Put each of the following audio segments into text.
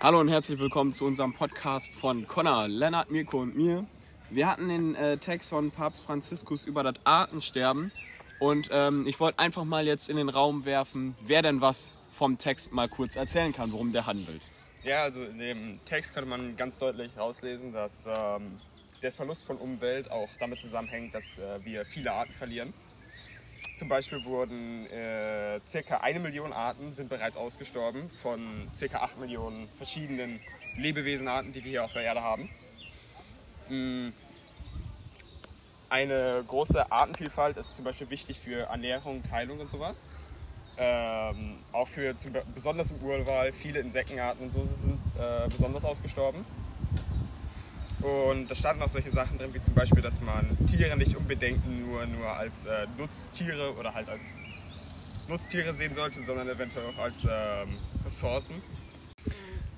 Hallo und herzlich willkommen zu unserem Podcast von Connor, Lennart, Mirko und mir. Wir hatten den äh, Text von Papst Franziskus über das Artensterben und ähm, ich wollte einfach mal jetzt in den Raum werfen, wer denn was vom Text mal kurz erzählen kann, worum der handelt. Ja, also in dem Text könnte man ganz deutlich rauslesen, dass ähm, der Verlust von Umwelt auch damit zusammenhängt, dass äh, wir viele Arten verlieren. Zum Beispiel wurden äh, circa eine Million Arten sind bereits ausgestorben von circa acht Millionen verschiedenen Lebewesenarten, die wir hier auf der Erde haben. Mm. Eine große Artenvielfalt ist zum Beispiel wichtig für Ernährung, Heilung und sowas. Ähm, auch für zum, besonders im Urwald viele Insektenarten und so sind äh, besonders ausgestorben. Und da standen auch solche Sachen drin, wie zum Beispiel, dass man Tiere nicht unbedingt nur, nur als äh, Nutztiere oder halt als Nutztiere sehen sollte, sondern eventuell auch als ähm, Ressourcen.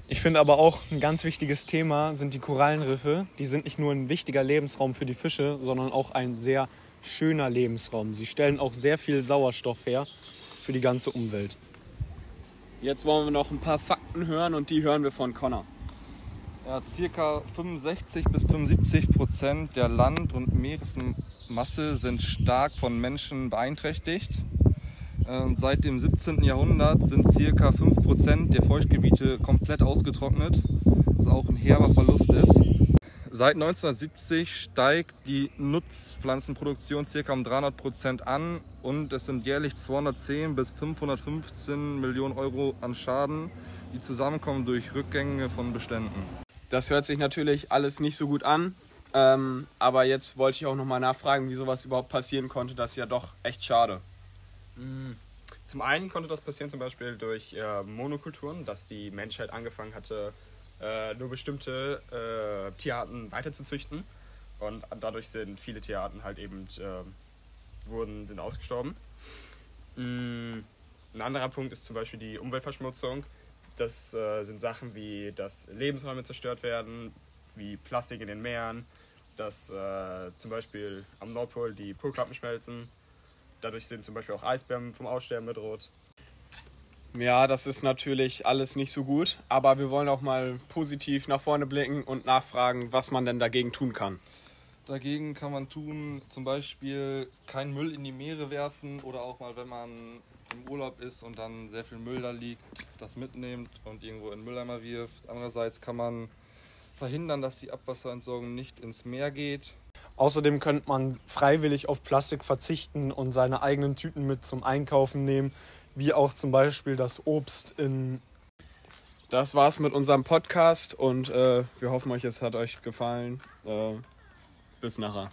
Ich finde aber auch ein ganz wichtiges Thema sind die Korallenriffe. Die sind nicht nur ein wichtiger Lebensraum für die Fische, sondern auch ein sehr schöner Lebensraum. Sie stellen auch sehr viel Sauerstoff her für die ganze Umwelt. Jetzt wollen wir noch ein paar Fakten hören und die hören wir von Connor. Ja, circa 65 bis 75 Prozent der Land- und Meeresmasse sind stark von Menschen beeinträchtigt. Und seit dem 17. Jahrhundert sind circa 5 Prozent der Feuchtgebiete komplett ausgetrocknet, was auch ein herber Verlust ist. Seit 1970 steigt die Nutzpflanzenproduktion circa um 300 Prozent an und es sind jährlich 210 bis 515 Millionen Euro an Schaden, die zusammenkommen durch Rückgänge von Beständen. Das hört sich natürlich alles nicht so gut an. Ähm, aber jetzt wollte ich auch nochmal nachfragen, wie sowas überhaupt passieren konnte. Das ist ja doch echt schade. Mm. Zum einen konnte das passieren zum Beispiel durch äh, Monokulturen, dass die Menschheit angefangen hatte, äh, nur bestimmte äh, Tierarten weiterzuzüchten. Und dadurch sind viele Tierarten halt eben äh, wurden, sind ausgestorben. Mm. Ein anderer Punkt ist zum Beispiel die Umweltverschmutzung. Das äh, sind Sachen wie, dass Lebensräume zerstört werden, wie Plastik in den Meeren, dass äh, zum Beispiel am Nordpol die Polkappen schmelzen. Dadurch sind zum Beispiel auch Eisbären vom Aussterben bedroht. Ja, das ist natürlich alles nicht so gut, aber wir wollen auch mal positiv nach vorne blicken und nachfragen, was man denn dagegen tun kann. Dagegen kann man tun, zum Beispiel keinen Müll in die Meere werfen oder auch mal, wenn man im Urlaub ist und dann sehr viel Müll da liegt, das mitnimmt und irgendwo in den Mülleimer wirft. Andererseits kann man verhindern, dass die Abwasserentsorgung nicht ins Meer geht. Außerdem könnte man freiwillig auf Plastik verzichten und seine eigenen Tüten mit zum Einkaufen nehmen, wie auch zum Beispiel das Obst in. Das war's mit unserem Podcast und äh, wir hoffen euch, es hat euch gefallen. Äh, bis nachher.